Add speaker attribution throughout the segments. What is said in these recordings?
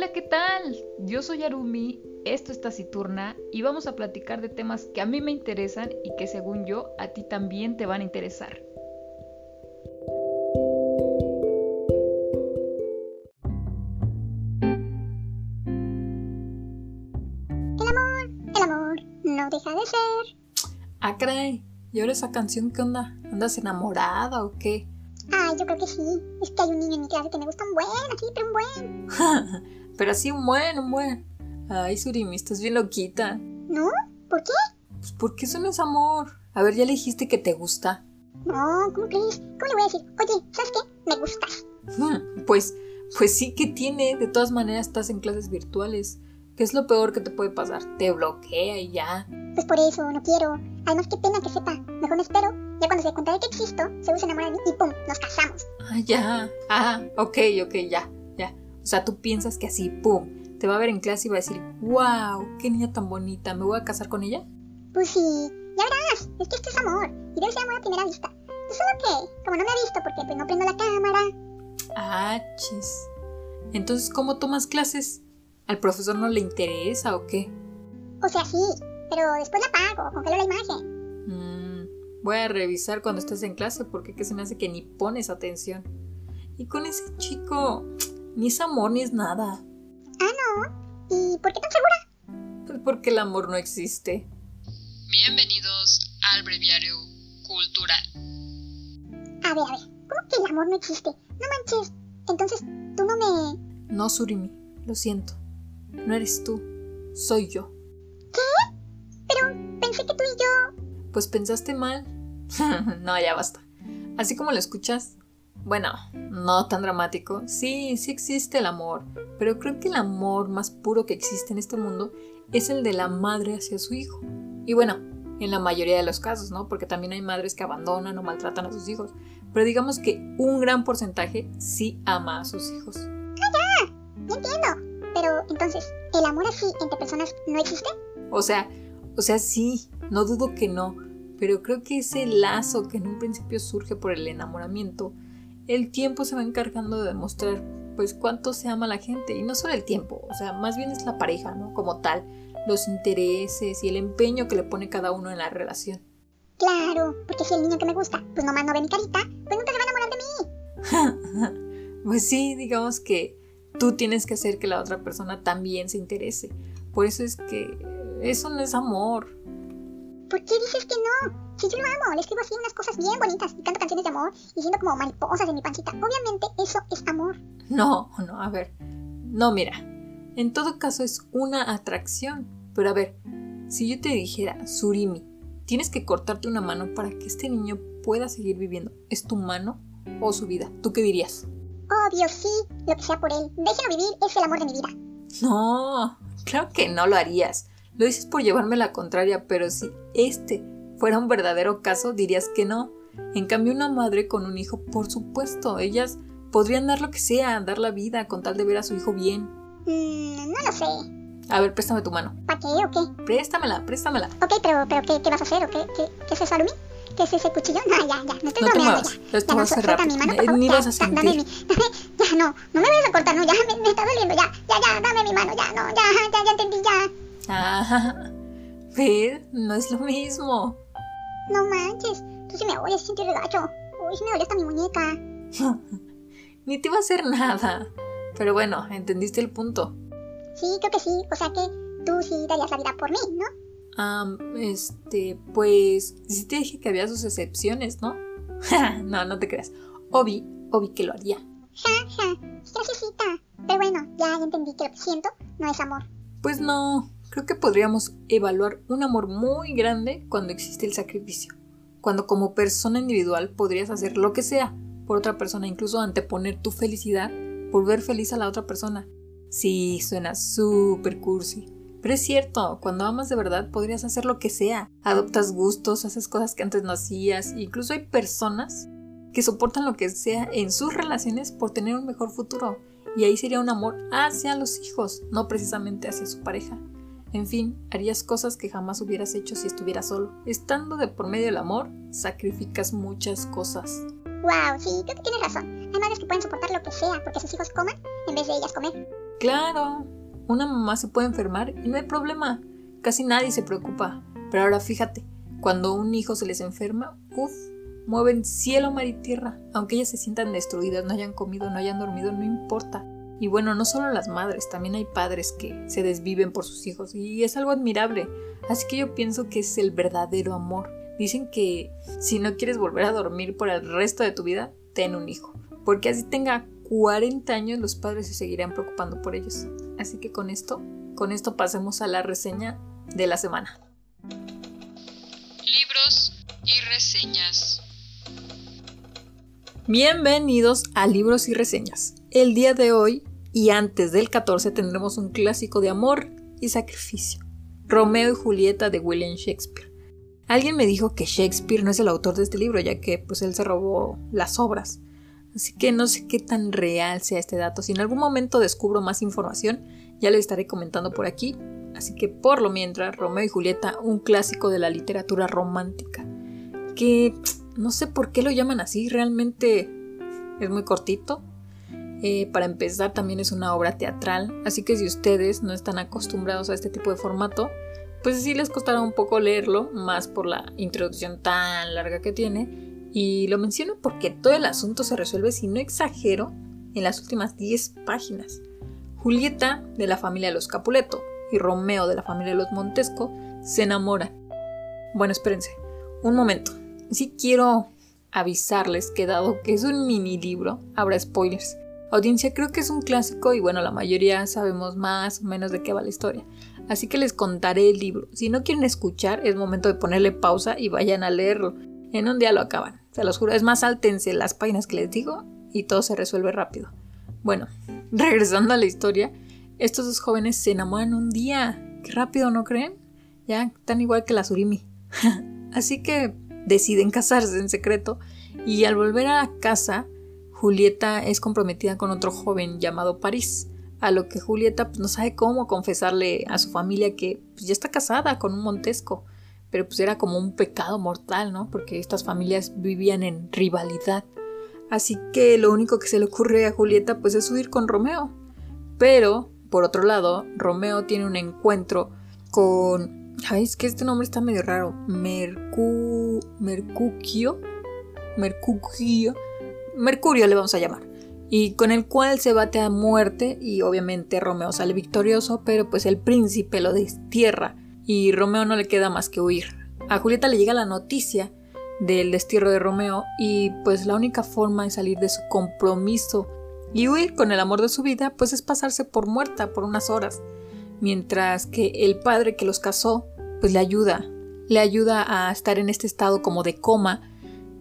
Speaker 1: Hola, ¿qué tal? Yo soy Arumi, esto es Taciturna y vamos a platicar de temas que a mí me interesan y que según yo a ti también te van a interesar.
Speaker 2: El amor, el amor no deja de ser.
Speaker 3: Ah, caray. ¿Y ahora esa canción qué onda? ¿Andas enamorada o qué?
Speaker 2: Ay, yo creo que sí. Es que hay un niño en mi clase que me gusta un buen, así, pero un buen.
Speaker 3: Pero así un buen, un buen. Ay, Surimi, estás bien loquita.
Speaker 2: ¿No? ¿Por qué?
Speaker 3: Pues porque eso no es amor. A ver, ya le dijiste que te gusta.
Speaker 2: No, ¿cómo crees? ¿Cómo le voy a decir? Oye, ¿sabes qué? Me gustas.
Speaker 3: Hmm, Pues, pues sí que tiene. De todas maneras estás en clases virtuales. ¿Qué es lo peor que te puede pasar? Te bloquea y ya.
Speaker 2: Pues por eso, no quiero. Además, qué pena que sepa. Mejor me espero. Ya cuando se dé cuenta de que existo, se se enamora de mí y ¡pum! Nos casamos.
Speaker 3: Ah, ya. Ah, ok, ok, ya, sea, tú piensas que así, pum, te va a ver en clase y va a decir, wow, qué niña tan bonita, ¿me voy a casar con ella?
Speaker 2: Pues sí, ya verás. Es que esto es amor. Y debe ser amor a primera vista. Pues solo que, como no me ha visto porque pues no prendo la cámara.
Speaker 3: Ah, chis. Entonces, ¿cómo tomas clases? ¿Al profesor no le interesa o qué?
Speaker 2: O sea, sí. Pero después la apago, congelo la imagen.
Speaker 3: Mm, voy a revisar cuando estés en clase porque que se me hace que ni pones atención. Y con ese chico, ni es amor ni es nada.
Speaker 2: Ah, no. ¿Y por qué tan segura?
Speaker 3: Pues porque el amor no existe.
Speaker 4: Bienvenidos al breviario cultural.
Speaker 2: A ver, a ver. ¿Cómo que el amor no existe? No manches. Entonces, tú no me...
Speaker 3: No, Surimi, lo siento. No eres tú, soy yo.
Speaker 2: Pero pensé que tú y yo...
Speaker 3: Pues pensaste mal. no, ya basta. Así como lo escuchas, bueno, no tan dramático. Sí, sí existe el amor, pero creo que el amor más puro que existe en este mundo es el de la madre hacia su hijo. Y bueno, en la mayoría de los casos, ¿no? Porque también hay madres que abandonan o maltratan a sus hijos. Pero digamos que un gran porcentaje sí ama a sus hijos.
Speaker 2: Ya entiendo. Pero entonces, ¿el amor así entre personas no existe?
Speaker 3: O sea, o sea, sí, no dudo que no, pero creo que ese lazo que en un principio surge por el enamoramiento, el tiempo se va encargando de demostrar pues cuánto se ama a la gente y no solo el tiempo, o sea, más bien es la pareja, ¿no? Como tal, los intereses y el empeño que le pone cada uno en la relación.
Speaker 2: Claro, porque si el niño que me gusta, pues nomás no ve mi carita, pues nunca se va a enamorar de mí.
Speaker 3: pues sí, digamos que tú tienes que hacer que la otra persona también se interese. Por eso es que eso no es amor.
Speaker 2: ¿Por qué dices que no? Si yo lo amo, le escribo así unas cosas bien bonitas y canto canciones de amor y siento como mariposas en mi pancita. Obviamente eso es amor.
Speaker 3: No, no, a ver. No, mira. En todo caso es una atracción. Pero a ver, si yo te dijera, Surimi, tienes que cortarte una mano para que este niño pueda seguir viviendo, ¿es tu mano o su vida? ¿Tú qué dirías?
Speaker 2: Obvio, sí, lo que sea por él. Déjenlo vivir, es el amor de mi vida.
Speaker 3: No, claro que no lo harías. Lo dices por llevarme la contraria, pero si este fuera un verdadero caso, dirías que no. En cambio, una madre con un hijo, por supuesto, ellas podrían dar lo que sea, dar la vida con tal de ver a su hijo bien.
Speaker 2: Mmm, no lo sé.
Speaker 3: A ver, préstame tu mano.
Speaker 2: ¿Para qué o qué?
Speaker 3: Préstamela, préstamela.
Speaker 2: Ok, pero, pero ¿qué, qué vas a hacer o qué, qué, qué es eso, Arumi? ¿Qué es ese cuchillo? No, ya, ya, no estoy
Speaker 3: No
Speaker 2: bromeando ya.
Speaker 3: esto
Speaker 2: ya,
Speaker 3: va
Speaker 2: no,
Speaker 3: a ser rápido.
Speaker 2: mi mano,
Speaker 3: Eh,
Speaker 2: por favor.
Speaker 3: ni
Speaker 2: Ya,
Speaker 3: vas a
Speaker 2: ya, dame mi,
Speaker 3: sentir.
Speaker 2: ya, no, no me vayas a cortar, no, ya, me, me está doliendo, ya, ya, ya, dame mi mano, ya, no, ya, ya, ya entendí, ya.
Speaker 3: Ah, ¿ves? No es lo mismo.
Speaker 2: No manches, tú sí me oyes, siento regacho. Uy, sí me dolió hasta mi muñeca.
Speaker 3: Ni te va a hacer nada. Pero bueno, entendiste el punto.
Speaker 2: Sí, creo que sí, o sea que tú sí darías la vida por mí, ¿no?
Speaker 3: Am, este, pues, sí te dije que había sus excepciones, ¿no? no, no te creas. Obi, Obi que lo haría.
Speaker 2: Ja, ja, graciosita. Pero bueno, ya, ya entendí que lo que siento no es amor.
Speaker 3: Pues no, creo que podríamos evaluar un amor muy grande cuando existe el sacrificio. Cuando como persona individual podrías hacer lo que sea por otra persona, incluso anteponer tu felicidad por ver feliz a la otra persona. Sí, suena súper cursi. Pero es cierto, cuando amas de verdad podrías hacer lo que sea. Adoptas gustos, haces cosas que antes no hacías. Incluso hay personas que soportan lo que sea en sus relaciones por tener un mejor futuro. Y ahí sería un amor hacia los hijos, no precisamente hacia su pareja. En fin, harías cosas que jamás hubieras hecho si estuvieras solo. Estando de por medio del amor, sacrificas muchas cosas.
Speaker 2: Wow, sí, creo que tienes razón. Hay madres que pueden soportar lo que sea porque sus hijos coman en vez de ellas comer.
Speaker 3: Claro, una mamá se puede enfermar y no hay problema. Casi nadie se preocupa. Pero ahora fíjate, cuando un hijo se les enferma, uff, mueven cielo, mar y tierra. Aunque ellas se sientan destruidas, no hayan comido, no hayan dormido, no importa. Y bueno, no solo las madres, también hay padres que se desviven por sus hijos y es algo admirable. Así que yo pienso que es el verdadero amor. Dicen que si no quieres volver a dormir por el resto de tu vida, ten un hijo. Porque así tenga 40 años los padres se seguirán preocupando por ellos. Así que con esto, con esto pasemos a la reseña de la semana.
Speaker 4: Libros y reseñas.
Speaker 3: Bienvenidos a Libros y Reseñas. El día de hoy y antes del 14 tendremos un clásico de amor y sacrificio. Romeo y Julieta de William Shakespeare. Alguien me dijo que Shakespeare no es el autor de este libro, ya que pues él se robó las obras. Así que no sé qué tan real sea este dato. Si en algún momento descubro más información, ya le estaré comentando por aquí. Así que por lo mientras, Romeo y Julieta, un clásico de la literatura romántica. Que no sé por qué lo llaman así, realmente es muy cortito, eh, para empezar, también es una obra teatral, así que si ustedes no están acostumbrados a este tipo de formato, pues sí les costará un poco leerlo, más por la introducción tan larga que tiene. Y lo menciono porque todo el asunto se resuelve, si no exagero, en las últimas 10 páginas. Julieta, de la familia de los Capuleto, y Romeo, de la familia de los Montesco, se enamoran. Bueno, espérense, un momento. Sí quiero avisarles que dado que es un mini libro, habrá spoilers. Audiencia, creo que es un clásico y bueno, la mayoría sabemos más o menos de qué va la historia. Así que les contaré el libro. Si no quieren escuchar, es momento de ponerle pausa y vayan a leerlo. En un día lo acaban. Se los juro, es más, saltense las páginas que les digo y todo se resuelve rápido. Bueno, regresando a la historia, estos dos jóvenes se enamoran un día. Qué rápido, ¿no creen? Ya, tan igual que la Surimi. Así que deciden casarse en secreto y al volver a casa Julieta es comprometida con otro joven llamado París, a lo que Julieta pues, no sabe cómo confesarle a su familia que pues, ya está casada con un Montesco, pero pues era como un pecado mortal, ¿no? Porque estas familias vivían en rivalidad. Así que lo único que se le ocurre a Julieta pues es huir con Romeo. Pero, por otro lado, Romeo tiene un encuentro con... Ay, es que este nombre está medio raro. Mercu... Mercucio. Mercucio Mercurio le vamos a llamar, y con el cual se bate a muerte y obviamente Romeo sale victorioso, pero pues el príncipe lo destierra y Romeo no le queda más que huir. A Julieta le llega la noticia del destierro de Romeo y pues la única forma de salir de su compromiso y huir con el amor de su vida pues es pasarse por muerta por unas horas, mientras que el padre que los casó pues le ayuda, le ayuda a estar en este estado como de coma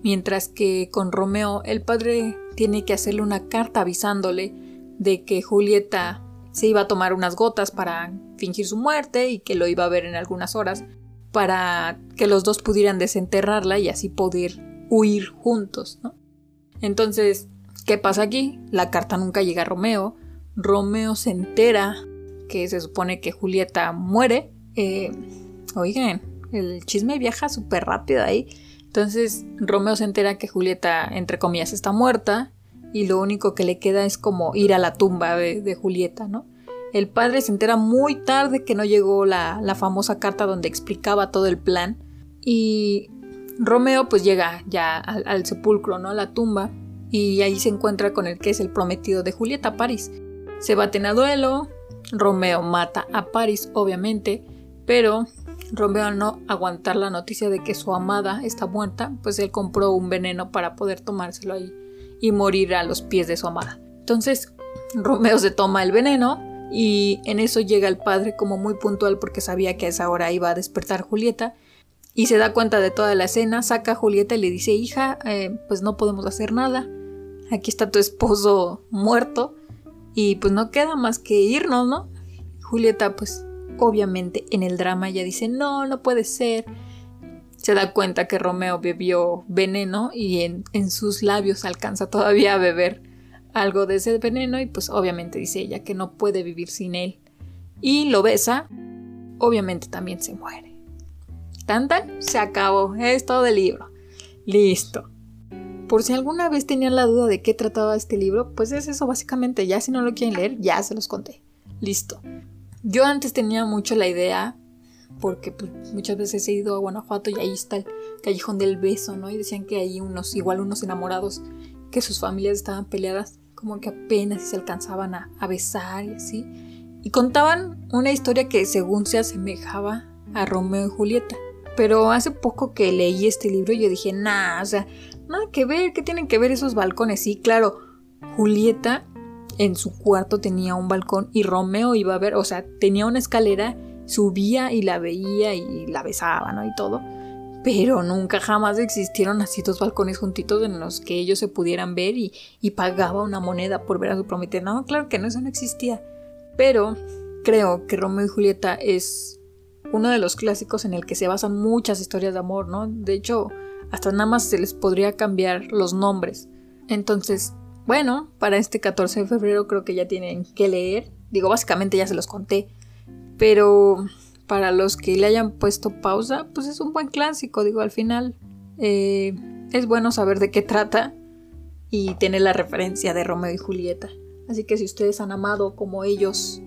Speaker 3: Mientras que con Romeo el padre tiene que hacerle una carta avisándole de que Julieta se iba a tomar unas gotas para fingir su muerte y que lo iba a ver en algunas horas para que los dos pudieran desenterrarla y así poder huir juntos, ¿no? Entonces, ¿qué pasa aquí? La carta nunca llega a Romeo. Romeo se entera que se supone que Julieta muere. Eh, oigan, el chisme viaja súper rápido ahí. Entonces Romeo se entera que Julieta, entre comillas, está muerta y lo único que le queda es como ir a la tumba de, Julieta, ¿no? El padre se entera muy tarde que no llegó la, famosa carta donde explicaba todo el plan y Romeo pues llega ya al, sepulcro, ¿no? A la tumba y ahí se encuentra con el que es el prometido de Julieta, París. Se baten a duelo, Romeo mata a París, obviamente, pero Romeo al no aguantar la noticia de que su amada está muerta, pues él compró un veneno para poder tomárselo ahí y morir a los pies de su amada. Entonces Romeo se toma el veneno y en eso llega el padre como muy puntual porque sabía que a esa hora iba a despertar Julieta y se da cuenta de toda la escena, saca a Julieta y le dice hija, eh, pues no podemos hacer nada, aquí está tu esposo muerto y pues no queda más que irnos, ¿no? Julieta pues Obviamente en el drama ella dice, no, no puede ser. Se da cuenta que Romeo bebió veneno y en, en sus labios alcanza todavía a beber algo de ese veneno y pues obviamente dice ella que no puede vivir sin él. Y lo besa, obviamente también se muere. Tan tan, se acabó, es todo el libro. Listo. Por si alguna vez tenían la duda de qué trataba este libro, pues es eso básicamente, ya si no lo quieren leer, ya se los conté. Listo. Yo antes tenía mucho la idea, porque pues, muchas veces he ido a Guanajuato y ahí está el callejón del beso, ¿no? Y decían que hay unos, igual unos enamorados, que sus familias estaban peleadas, como que apenas se alcanzaban a, besar y así. Y contaban una historia que según se asemejaba a Romeo y Julieta. Pero hace poco que leí este libro yo dije, nah, o sea, nada que ver, ¿qué tienen que ver esos balcones? Sí, claro, Julieta en su cuarto tenía un balcón y Romeo iba a ver, o sea, tenía una escalera, subía y la veía y la besaba, ¿no? Y todo. Pero nunca jamás existieron así dos balcones juntitos en los que ellos se pudieran ver y, pagaba una moneda por ver a su prometida. No, claro que no, eso no existía. Pero creo que Romeo y Julieta es uno de los clásicos en el que se basan muchas historias de amor, ¿no? De hecho, hasta nada más se les podría cambiar los nombres. Entonces, bueno, para este 14 de febrero creo que ya tienen que leer. Digo, básicamente ya se los conté. Pero para los que le hayan puesto pausa, pues es un buen clásico. Digo, al final eh, es bueno saber de qué trata y tener la referencia de Romeo y Julieta. Así que si ustedes han amado como ellos,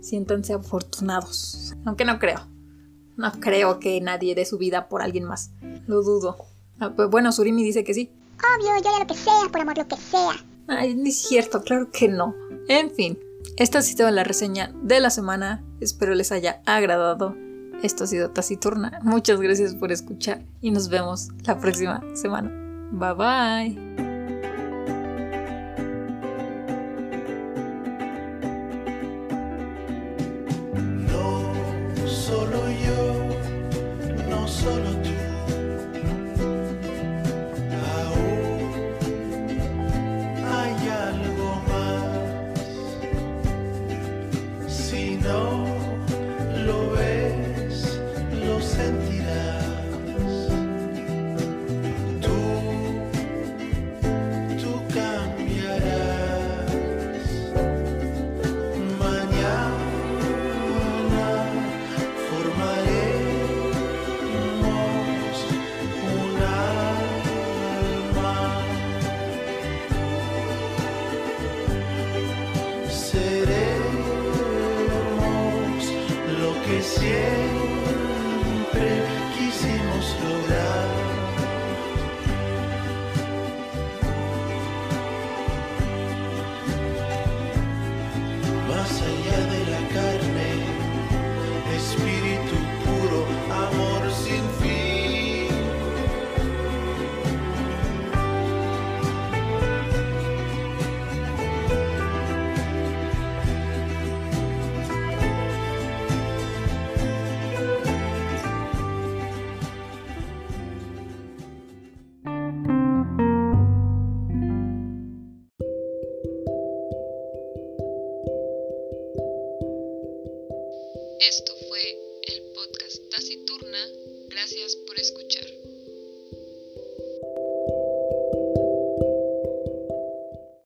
Speaker 3: siéntanse afortunados. Aunque no creo. No creo que nadie dé su vida por alguien más. Lo dudo. Ah, pues bueno, Surimi dice que sí.
Speaker 2: Obvio, yo haría lo que sea, por amor, lo que sea.
Speaker 3: Ay, ni es cierto, claro que no. En fin, esta ha sido la reseña de la semana. Espero les haya agradado. Esto ha sido Taciturna. Muchas gracias por escuchar y nos vemos la próxima semana. Bye bye.